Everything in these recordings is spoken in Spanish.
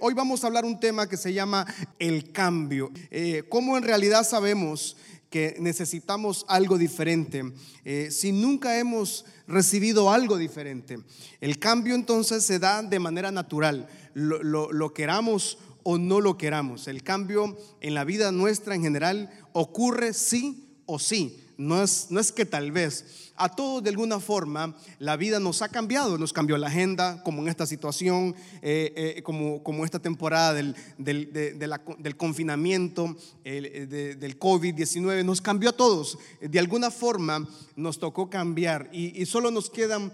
hoy vamos a hablar un tema que se llama el cambio. Eh, ¿Cómo en realidad sabemos que necesitamos algo diferente eh, si nunca hemos recibido algo diferente? El cambio entonces se da de manera natural, lo, lo queramos o no lo queramos. El cambio en la vida nuestra en general ocurre sí o sí. No es, no es que tal vez a todos de alguna forma la vida nos ha cambiado, nos cambió la agenda, como en esta situación, eh, eh, como, como esta temporada del, del, confinamiento, eh, del COVID-19, nos cambió a todos. De alguna forma nos tocó cambiar y, solo nos quedan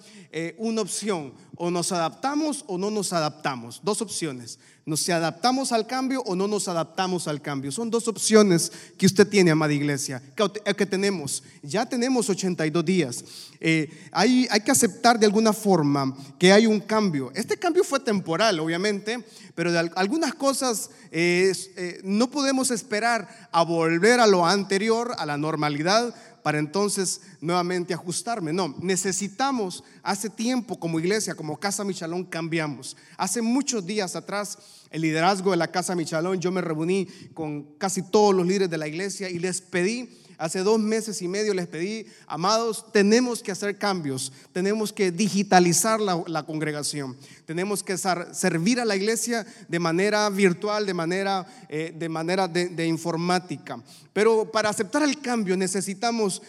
una opción, o nos adaptamos o no nos adaptamos, dos opciones. Nos adaptamos al cambio o no nos adaptamos al cambio. Son dos opciones que usted tiene, amada iglesia, que, tenemos. Ya tenemos 82 días. Eh, hay, que aceptar de alguna forma que hay un cambio. Este cambio fue temporal, obviamente, pero de algunas cosas eh, no podemos esperar a volver a lo anterior, a la normalidad, para entonces nuevamente ajustarme. No, necesitamos, hace tiempo como iglesia, como Casa Michalón, cambiamos. Hace muchos días atrás, el liderazgo de la Casa Michalón, yo me reuní con casi todos los líderes de la iglesia y les pedí Hace dos meses y medio les pedí, amados, tenemos que hacer cambios, tenemos que digitalizar la, congregación, tenemos que servir a la iglesia de manera virtual, de manera, eh, de, manera de, informática. Pero para aceptar el cambio necesitamos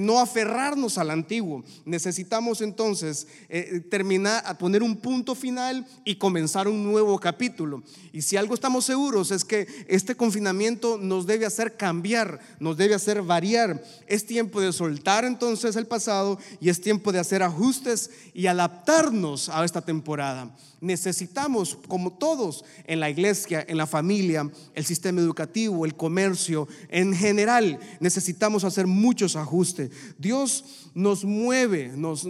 no aferrarnos al antiguo, necesitamos entonces eh, terminar, poner un punto final y comenzar un nuevo capítulo. Y si algo estamos seguros es que este confinamiento nos debe hacer cambiar, nos debe hacer hacer variar. Es tiempo de soltar entonces el pasado y es tiempo de hacer ajustes y adaptarnos a esta temporada. Necesitamos, como todos en la iglesia, en la familia, el sistema educativo, el comercio, en general, necesitamos hacer muchos ajustes. Dios nos mueve, nos,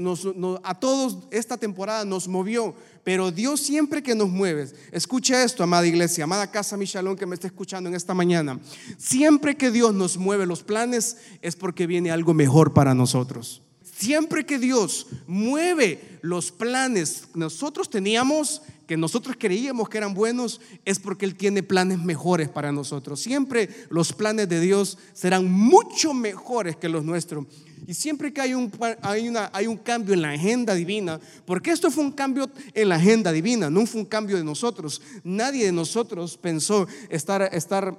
a todos esta temporada nos movió, pero Dios siempre que nos mueve, escucha esto, amada iglesia, amada casa Michalón que me está escuchando en esta mañana, siempre que Dios nos mueve los planes es porque viene algo mejor para nosotros. Siempre que Dios mueve los planes nosotros teníamos, que nosotros creíamos que eran buenos, es porque Él tiene planes mejores para nosotros. Siempre los planes de Dios serán mucho mejores que los nuestros. Y siempre que hay un, hay, una, hay un cambio en la agenda divina, porque esto fue un cambio en la agenda divina, no fue un cambio de nosotros. Nadie de nosotros pensó estar, estar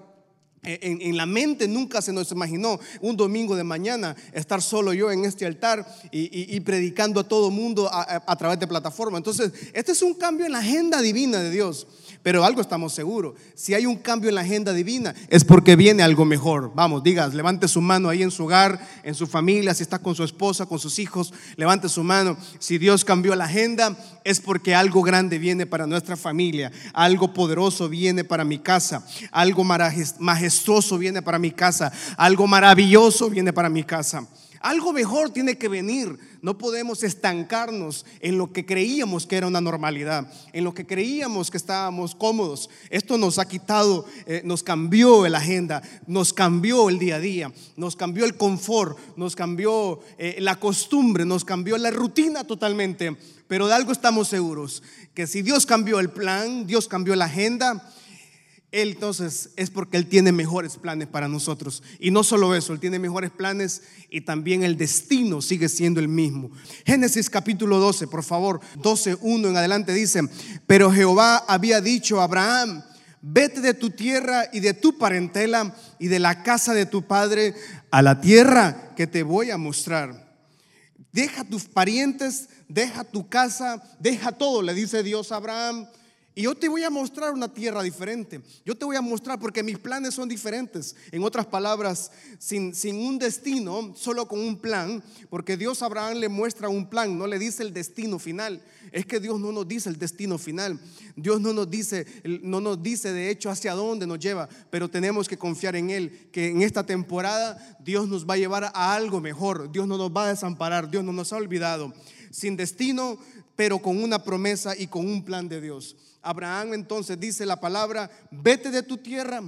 en, la mente nunca se nos imaginó un domingo de mañana estar solo yo en este altar y, predicando a todo mundo a, a, través de plataforma. Entonces, este es un cambio en la agenda divina de Dios. Pero algo estamos seguros. Si hay un cambio en la agenda divina, es porque viene algo mejor. Vamos, digas, levante su mano ahí en su hogar, en su familia, si está con su esposa, con sus hijos, levante su mano. Si Dios cambió la agenda, es porque algo grande viene para nuestra familia, algo poderoso viene para mi casa, algo majestuoso viene para mi casa, algo maravilloso viene para mi casa. Algo mejor tiene que venir. No podemos estancarnos en lo que creíamos que era una normalidad, en lo que creíamos que estábamos cómodos. Esto nos ha quitado, eh, nos cambió la agenda, nos cambió el día a día, nos cambió el confort, nos cambió eh, la costumbre, nos cambió la rutina totalmente. Pero de algo estamos seguros, que si Dios cambió el plan, Dios cambió la agenda, él entonces es porque Él tiene mejores planes para nosotros. Y no solo eso, Él tiene mejores planes y también el destino sigue siendo el mismo. Génesis capítulo 12, por favor, 12, 1 en adelante dice, pero Jehová había dicho a Abraham, vete de tu tierra y de tu parentela y de la casa de tu padre a la tierra que te voy a mostrar. Deja tus parientes, deja tu casa, deja todo, le dice Dios a Abraham y yo te voy a mostrar una tierra diferente. Yo te voy a mostrar porque mis planes son diferentes. En otras palabras, sin, sin, un destino, solo con un plan, porque Dios a Abraham le muestra un plan, no le dice el destino final. Es que Dios no nos dice el destino final. Dios no nos dice, no nos dice de hecho hacia dónde nos lleva, pero tenemos que confiar en Él, que en esta temporada Dios nos va a llevar a algo mejor. Dios no nos va a desamparar, Dios no nos ha olvidado. Sin destino, pero con una promesa y con un plan de Dios. Abraham entonces dice la palabra, vete de tu tierra,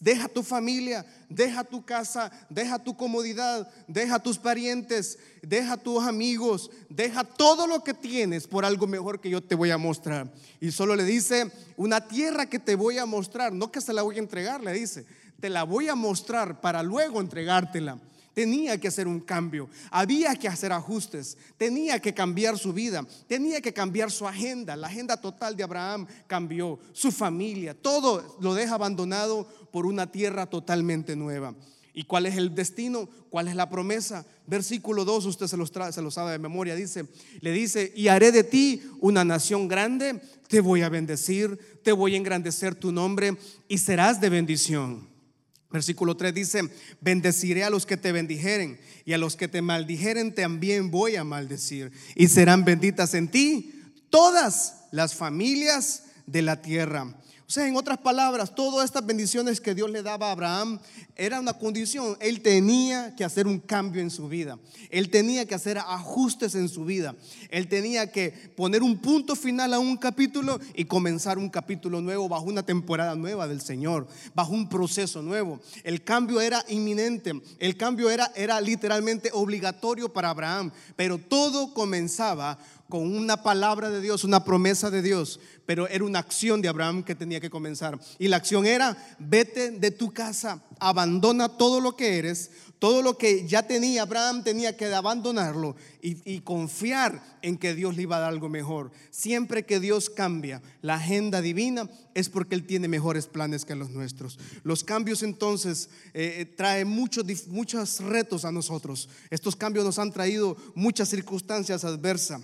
Deja tu familia, deja tu casa, deja tu comodidad, deja tus parientes, deja tus amigos, deja todo lo que tienes por algo mejor que yo te voy a mostrar. Y solo le dice, una tierra que te voy a mostrar, no que se la voy a entregar, le dice, te la voy a mostrar para luego entregártela. Tenía que hacer un cambio, había que hacer ajustes, tenía que cambiar su vida, tenía que cambiar su agenda. La agenda total de Abraham cambió, su familia, todo lo deja abandonado por una tierra totalmente nueva. ¿Y cuál es el destino? ¿Cuál es la promesa? Versículo 2, usted se, los se lo sabe de memoria, dice, le dice, y haré de ti una nación grande, te voy a bendecir, te voy a engrandecer tu nombre y serás de bendición. Versículo 3 dice, bendeciré a los que te bendijeren y a los que te maldijeren también voy a maldecir y serán benditas en ti todas las familias de la tierra. O sea, en otras palabras, todas estas bendiciones que Dios le daba a Abraham era una condición. Él tenía que hacer un cambio en su vida. Él tenía que hacer ajustes en su vida. Él tenía que poner un punto final a un capítulo y comenzar un capítulo nuevo bajo una temporada nueva del Señor, bajo un proceso nuevo. El cambio era inminente. El cambio era, era literalmente obligatorio para Abraham. Pero todo comenzaba con una palabra de Dios, una promesa de Dios, pero era una acción de Abraham que tenía que comenzar. Y la acción era, vete de tu casa, abandona todo lo que eres, todo lo que ya tenía Abraham tenía que abandonarlo y, confiar en que Dios le iba a dar algo mejor. Siempre que Dios cambia la agenda divina es porque Él tiene mejores planes que los nuestros. Los cambios entonces eh, eh, traen muchos, muchos retos a nosotros. Estos cambios nos han traído muchas circunstancias adversas.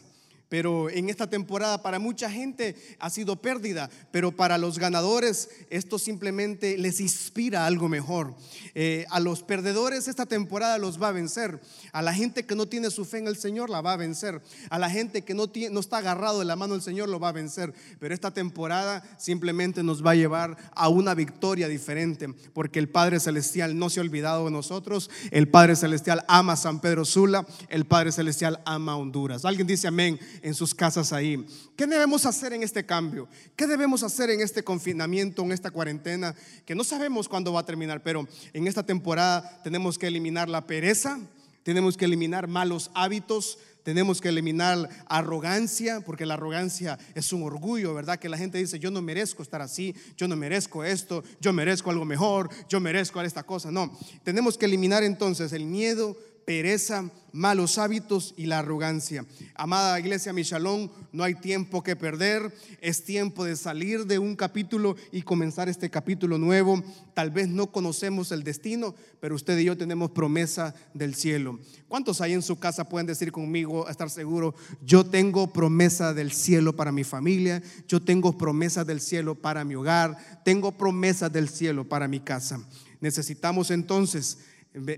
Pero en esta temporada para mucha gente ha sido pérdida, pero para los ganadores esto simplemente les inspira algo mejor. Eh, a los perdedores esta temporada los va a vencer. A la gente que no tiene su fe en el Señor la va a vencer. A la gente que no, no está agarrado de la mano del Señor lo va a vencer. Pero esta temporada simplemente nos va a llevar a una victoria diferente, porque el Padre Celestial no se ha olvidado de nosotros. El Padre Celestial ama San Pedro Sula. El Padre Celestial ama Honduras. Alguien dice amén en sus casas ahí. ¿Qué debemos hacer en este cambio? ¿Qué debemos hacer en este confinamiento, en esta cuarentena? Que no sabemos cuándo va a terminar, pero en esta temporada tenemos que eliminar la pereza, tenemos que eliminar malos hábitos, tenemos que eliminar arrogancia, porque la arrogancia es un orgullo, ¿verdad? Que la gente dice, yo no merezco estar así, yo no merezco esto, yo merezco algo mejor, yo merezco esta cosa. No, tenemos que eliminar entonces el miedo, pereza, malos hábitos y la arrogancia. Amada iglesia Michalón, no hay tiempo que perder, es tiempo de salir de un capítulo y comenzar este capítulo nuevo. Tal vez no conocemos el destino, pero usted y yo tenemos promesa del cielo. ¿Cuántos hay en su casa pueden decir conmigo, estar seguro, yo tengo promesa del cielo para mi familia, yo tengo promesa del cielo para mi hogar, tengo promesa del cielo para mi casa? Necesitamos entonces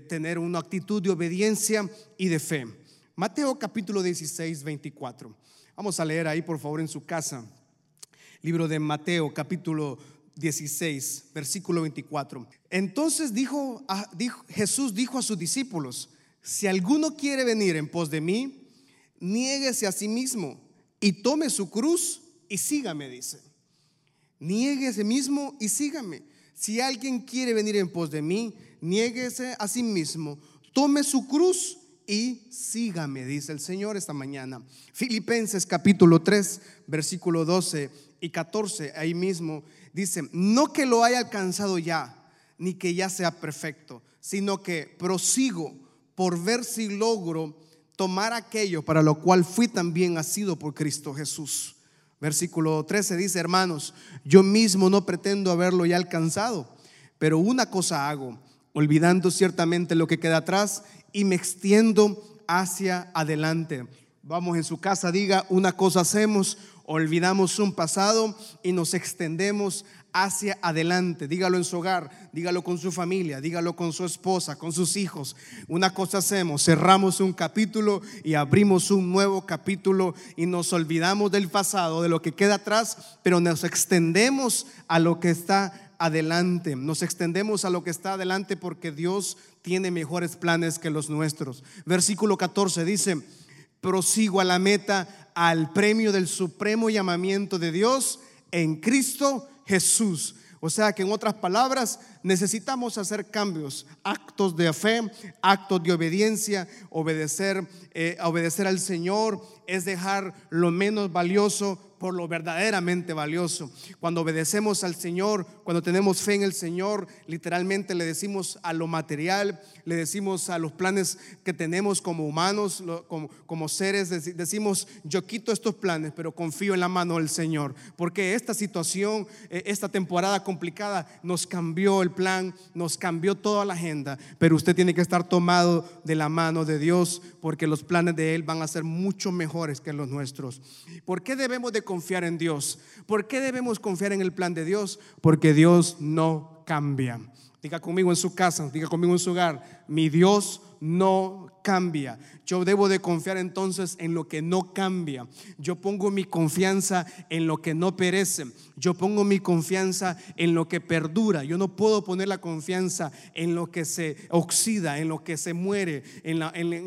tener una actitud de obediencia y de fe. Mateo capítulo 16, 24. Vamos a leer ahí por favor en su casa. Libro de Mateo capítulo 16, versículo 24. Entonces dijo, Jesús dijo a sus discípulos, si alguno quiere venir en pos de mí, niéguese a sí mismo y tome su cruz y sígame, dice. Niéguese mismo y sígame. Si alguien quiere venir en pos de mí, niéguese a sí mismo, tome su cruz y sígame, dice el Señor esta mañana. Filipenses capítulo 3, versículo 12 y 14, ahí mismo dice, no que lo haya alcanzado ya, ni que ya sea perfecto, sino que prosigo por ver si logro tomar aquello para lo cual fui también asido por Cristo Jesús. Versículo 13 dice, hermanos, yo mismo no pretendo haberlo ya alcanzado, pero una cosa hago olvidando ciertamente lo que queda atrás y me extiendo hacia adelante. Vamos en su casa, diga, una cosa hacemos, olvidamos un pasado y nos extendemos hacia adelante. Dígalo en su hogar, dígalo con su familia, dígalo con su esposa, con sus hijos. Una cosa hacemos, cerramos un capítulo y abrimos un nuevo capítulo y nos olvidamos del pasado, de lo que queda atrás, pero nos extendemos a lo que está adelante, nos extendemos a lo que está adelante porque Dios tiene mejores planes que los nuestros. Versículo 14 dice, prosigo a la meta, al premio del supremo llamamiento de Dios en Cristo Jesús. O sea que en otras palabras, necesitamos hacer cambios, actos de fe, actos de obediencia, obedecer, eh, obedecer al Señor es dejar lo menos valioso por lo verdaderamente valioso. Cuando obedecemos al Señor, cuando tenemos fe en el Señor, literalmente le decimos a lo material, le decimos a los planes que tenemos como humanos, como, seres, decimos, yo quito estos planes, pero confío en la mano del Señor, porque esta situación, eh, esta temporada complicada nos cambió el plan, nos cambió toda la agenda, pero usted tiene que estar tomado de la mano de Dios, porque los planes de Él van a ser mucho mejores que los nuestros. ¿Por qué debemos de confiar en Dios? ¿Por qué debemos confiar en el plan de Dios? Porque Dios no cambia. Diga conmigo en su casa, diga conmigo en su hogar, mi Dios no cambia. Yo debo de confiar entonces en lo que no cambia. Yo pongo mi confianza en lo que no perece. Yo pongo mi confianza en lo que perdura. Yo no puedo poner la confianza en lo que se oxida, en lo que se muere, en,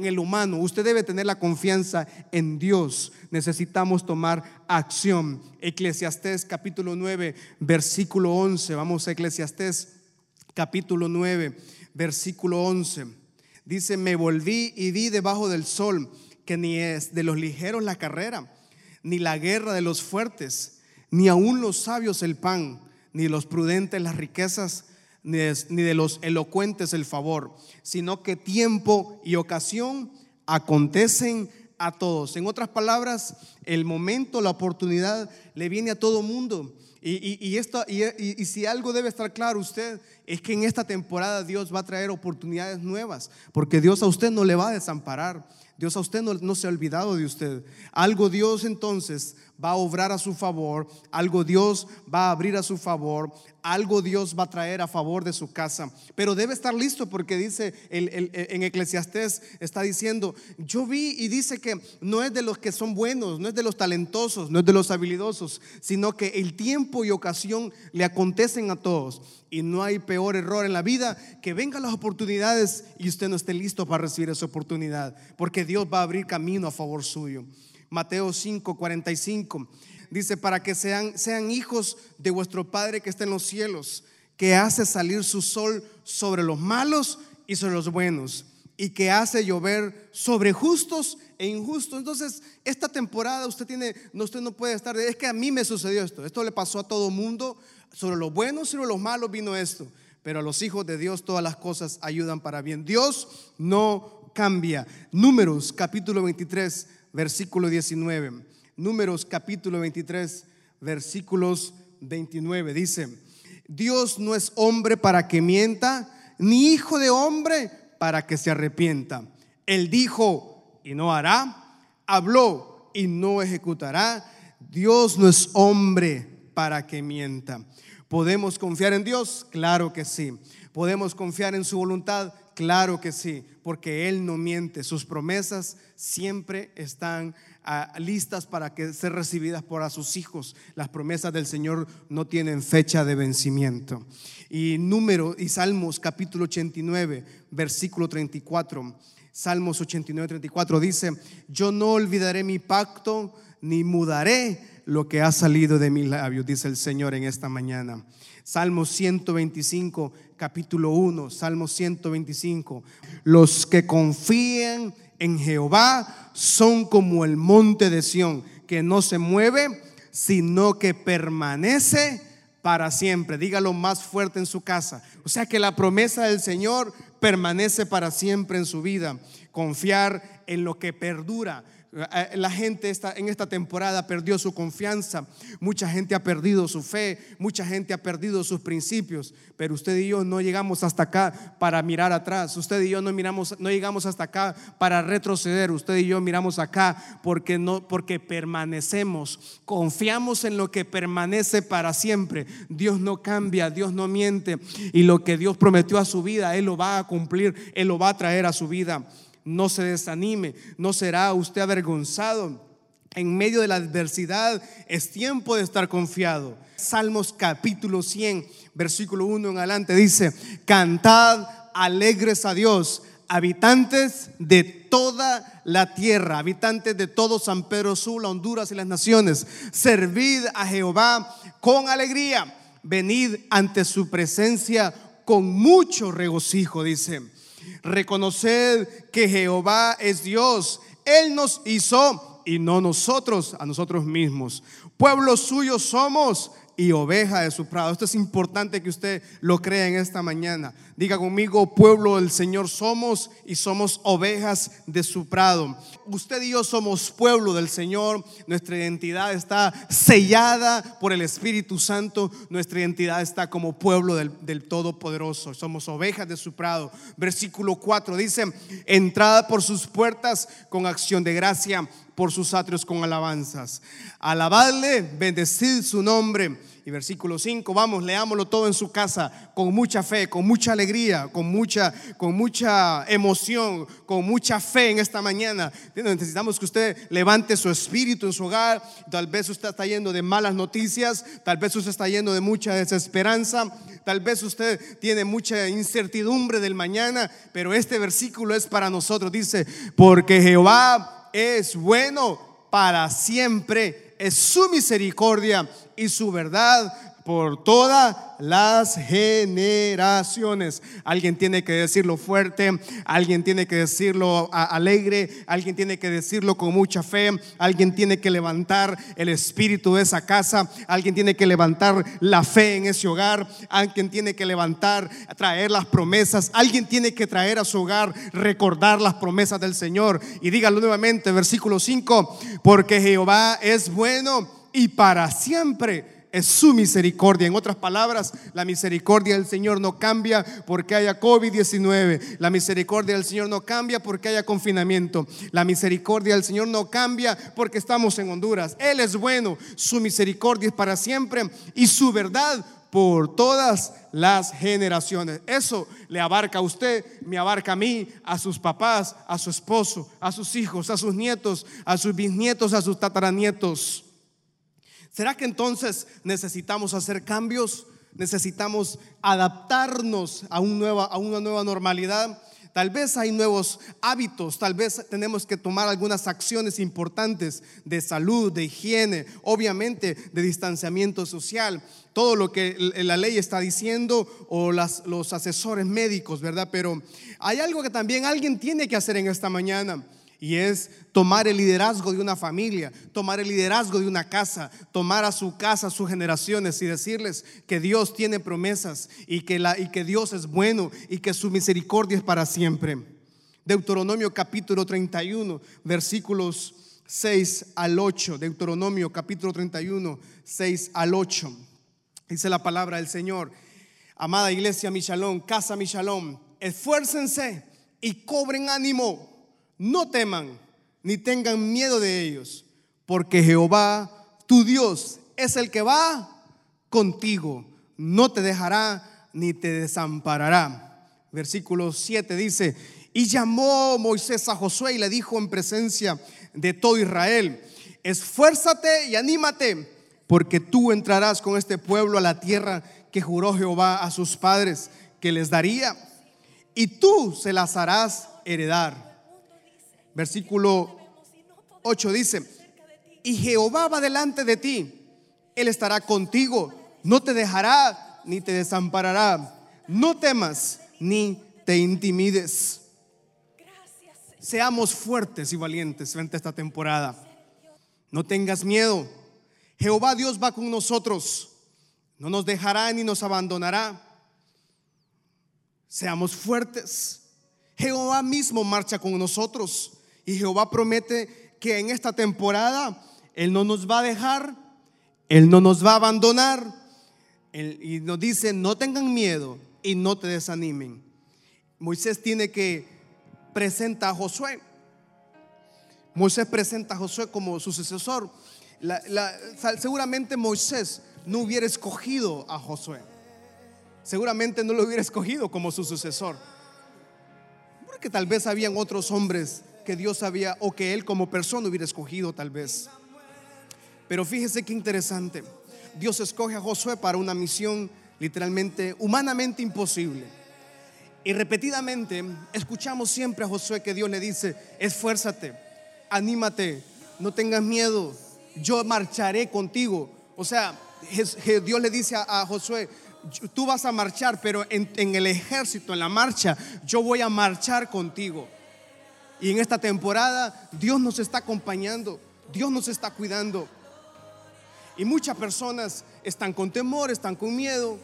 el humano. Usted debe tener la confianza en Dios. Necesitamos tomar acción. Eclesiastés capítulo 9, versículo 11. Vamos a Eclesiastés capítulo 9, versículo 11. Dice, me volví y vi debajo del sol que ni es de los ligeros la carrera, ni la guerra de los fuertes, ni aun los sabios el pan, ni los prudentes las riquezas, ni de, los elocuentes el favor, sino que tiempo y ocasión acontecen a todos. En otras palabras, el momento, la oportunidad le viene a todo mundo. Y, esto, y, si algo debe estar claro usted, es que en esta temporada Dios va a traer oportunidades nuevas, porque Dios a usted no le va a desamparar. Dios a usted no, no, se ha olvidado de usted. Algo Dios entonces va a obrar a su favor, algo Dios va a abrir a su favor, algo Dios va a traer a favor de su casa. Pero debe estar listo porque dice en Eclesiastés, está diciendo, yo vi y dice que no es de los que son buenos, no es de los talentosos, no es de los habilidosos, sino que el tiempo y ocasión le acontecen a todos. Y no hay peor error en la vida que vengan las oportunidades y usted no esté listo para recibir esa oportunidad, porque Dios va a abrir camino a favor suyo. Mateo 5, 45 dice, para que sean, sean hijos de vuestro Padre que está en los cielos, que hace salir su sol sobre los malos y sobre los buenos, y que hace llover sobre justos e injustos. Entonces, esta temporada usted tiene, no, usted no puede estar, es que a mí me sucedió esto, esto le pasó a todo mundo, sobre los buenos y sobre los malos vino esto, pero a los hijos de Dios todas las cosas ayudan para bien. Dios no cambia. Números capítulo 23, versículo 19. Números capítulo 23, versículos 29. Dice, Dios no es hombre para que mienta, ni hijo de hombre para que se arrepienta. Él dijo y no hará, habló y no ejecutará. Dios no es hombre para que mienta. ¿Podemos confiar en Dios? Claro que sí. ¿Podemos confiar en su voluntad? Claro que sí, porque Él no miente. Sus promesas siempre están listas para ser recibidas por a sus hijos. Las promesas del Señor no tienen fecha de vencimiento. Y número y Salmos capítulo 89, versículo 34. Salmos 89, 34 dice, yo no olvidaré mi pacto ni mudaré lo que ha salido de mis labios, dice el Señor en esta mañana. Salmos 125, capítulo 1, Salmos 125. Los que confíen en Jehová son como el monte de Sión, que no se mueve, sino que permanece para siempre. Dígalo más fuerte en su casa. O sea que la promesa del Señor permanece para siempre en su vida. Confiar en lo que perdura la gente está, en esta temporada perdió su confianza, mucha gente ha perdido su fe, mucha gente ha perdido sus principios, pero usted y yo no llegamos hasta acá para mirar atrás, usted y yo no miramos, no llegamos hasta acá para retroceder, usted y yo miramos acá porque no, porque permanecemos, confiamos en lo que permanece para siempre. Dios no cambia, Dios no miente. Y lo que Dios prometió a su vida, Él lo va a cumplir, Él lo va a traer a su vida no se desanime, no será usted avergonzado. En medio de la adversidad es tiempo de estar confiado. Salmos capítulo 100, versículo 1 en adelante dice, cantad alegres a Dios, habitantes de toda la tierra, habitantes de todo San Pedro Sula, Honduras y las naciones, servid a Jehová con alegría venid ante su presencia con mucho regocijo, dice. Reconoced que Jehová es Dios. Él nos hizo y no nosotros a nosotros mismos. Pueblo suyo somos y oveja de su prado. Esto es importante que usted lo crea en esta mañana. Diga conmigo, pueblo del Señor somos y somos ovejas de su prado. Usted y yo somos pueblo del Señor. Nuestra identidad está sellada por el Espíritu Santo. Nuestra identidad está como pueblo del, del Todopoderoso. Somos ovejas de su prado. Versículo 4 dice, entrada por sus puertas con acción de gracia por sus atrios con alabanzas. Alabadle, bendecid su nombre. Versículo 5, vamos, leámoslo todo en su casa con mucha fe, con mucha alegría, con mucha, con mucha emoción, con mucha fe en esta mañana. Necesitamos que usted levante su espíritu en su hogar. Tal vez usted está yendo de malas noticias, tal vez usted está yendo de mucha desesperanza, tal vez usted tiene mucha incertidumbre del mañana, pero este versículo es para nosotros. Dice, porque Jehová es bueno para siempre, es su misericordia y su verdad por todas las generaciones. Alguien tiene que decirlo fuerte, alguien tiene que decirlo alegre, alguien tiene que decirlo con mucha fe, alguien tiene que levantar el espíritu de esa casa, alguien tiene que levantar la fe en ese hogar, alguien tiene que levantar, traer las promesas, alguien tiene que traer a su hogar, recordar las promesas del Señor. Y dígalo nuevamente, versículo 5, porque Jehová es bueno y para siempre es su misericordia. En otras palabras, la misericordia del Señor no cambia porque haya COVID-19. La misericordia del Señor no cambia porque haya confinamiento. La misericordia del Señor no cambia porque estamos en Honduras. Él es bueno, su misericordia es para siempre y su verdad por todas las generaciones. Eso le abarca a usted, me abarca a mí, a sus papás, a su esposo, a sus hijos, a sus nietos, a sus bisnietos, a sus tataranietos. ¿Será que entonces necesitamos hacer cambios? ¿Necesitamos adaptarnos a, un a una nueva normalidad? Tal vez hay nuevos hábitos, tal vez tenemos que tomar algunas acciones importantes de salud, de higiene, obviamente de distanciamiento social, todo lo que la ley está diciendo o los asesores médicos, ¿verdad? Pero hay algo que también alguien tiene que hacer en esta mañana. Y es tomar el liderazgo de una familia, tomar el liderazgo de una casa, tomar a su casa, a sus generaciones y decirles que Dios tiene promesas y que, Dios es bueno y que su misericordia es para siempre. Deuteronomio capítulo 31, versículos 6 al 8. Deuteronomio capítulo 31, 6 al 8. Dice la palabra del Señor. Amada iglesia Michalón, casa Michalón, esfuércense y cobren ánimo no teman ni tengan miedo de ellos, porque Jehová, tu Dios, es el que va contigo, no te dejará ni te desamparará. Versículo 7 dice, y llamó Moisés a Josué y le dijo en presencia de todo Israel, esfuérzate y anímate, porque tú entrarás con este pueblo a la tierra que juró Jehová a sus padres que les daría, y tú se las harás heredar Versículo 8 dice, y Jehová va delante de ti, Él estará contigo, no te dejará ni te desamparará, no temas ni te intimides. Seamos fuertes y valientes frente a esta temporada. No tengas miedo. Jehová Dios va con nosotros. No nos dejará ni nos abandonará. Seamos fuertes. Jehová mismo marcha con nosotros. Y Jehová promete que en esta temporada Él no nos va a dejar, Él no nos va a abandonar. y nos dice, no tengan miedo y no te desanimen. Moisés tiene que presentar a Josué. Moisés presenta a Josué como su sucesor. seguramente Moisés no hubiera escogido a Josué. Seguramente no lo hubiera escogido como su sucesor. Porque tal vez habían otros hombres Dios había o que él como persona hubiera escogido tal vez. Pero fíjese qué interesante. Dios escoge a Josué para una misión literalmente humanamente imposible. Y repetidamente escuchamos siempre a Josué que Dios le dice, esfuérzate, anímate, no tengas miedo, yo marcharé contigo. O sea, Dios le dice a, Josué, tú vas a marchar, pero en el ejército, en la marcha, yo voy a marchar contigo. Y en esta temporada Dios nos está acompañando, Dios nos está cuidando. Y muchas personas están con temor, están con miedo,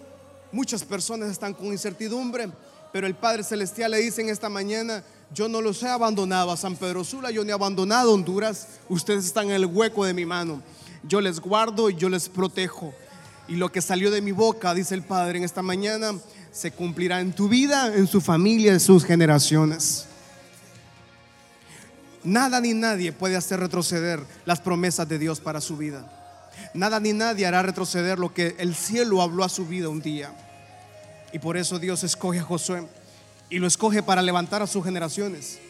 muchas personas están con incertidumbre, pero el Padre Celestial le dice en esta mañana, yo no los he abandonado a San Pedro Sula, yo no he abandonado Honduras, ustedes están en el hueco de mi mano. Yo les guardo y yo les protejo. Y lo que salió de mi boca, dice el Padre en esta mañana, se cumplirá en tu vida, en su familia, en sus generaciones. Nada ni nadie puede hacer retroceder las promesas de Dios para su vida. Nada ni nadie hará retroceder lo que el cielo habló a su vida un día. Y por eso Dios escoge a Josué y lo escoge para levantar a sus generaciones.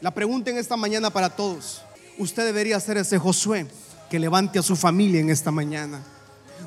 La pregunta en esta mañana para todos, usted debería ser ese Josué que levante a su familia en esta mañana.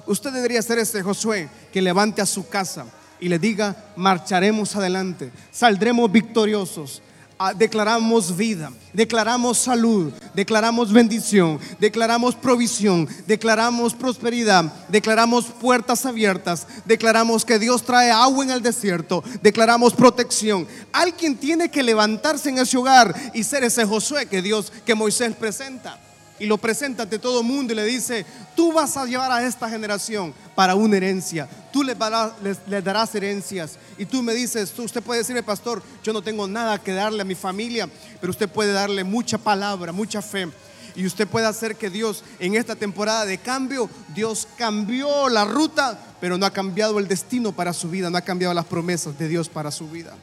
Usted debería ser ese Josué que levante a su casa y le diga, marcharemos adelante, saldremos victoriosos, declaramos vida, declaramos salud, declaramos bendición, declaramos provisión, declaramos prosperidad, declaramos puertas abiertas, declaramos que Dios trae agua en el desierto, declaramos protección. Alguien tiene que levantarse en ese hogar y ser ese Josué que Dios, que Moisés presenta y lo presenta ante todo el mundo y le dice, tú vas a llevar a esta generación para una herencia, tú les, darás herencias. Y tú me dices, usted puede decirme, pastor, yo no tengo nada que darle a mi familia, pero usted puede darle mucha palabra, mucha fe. Y usted puede hacer que Dios en esta temporada de cambio, Dios cambió la ruta, pero no ha cambiado el destino para su vida, no ha cambiado las promesas de Dios para su vida.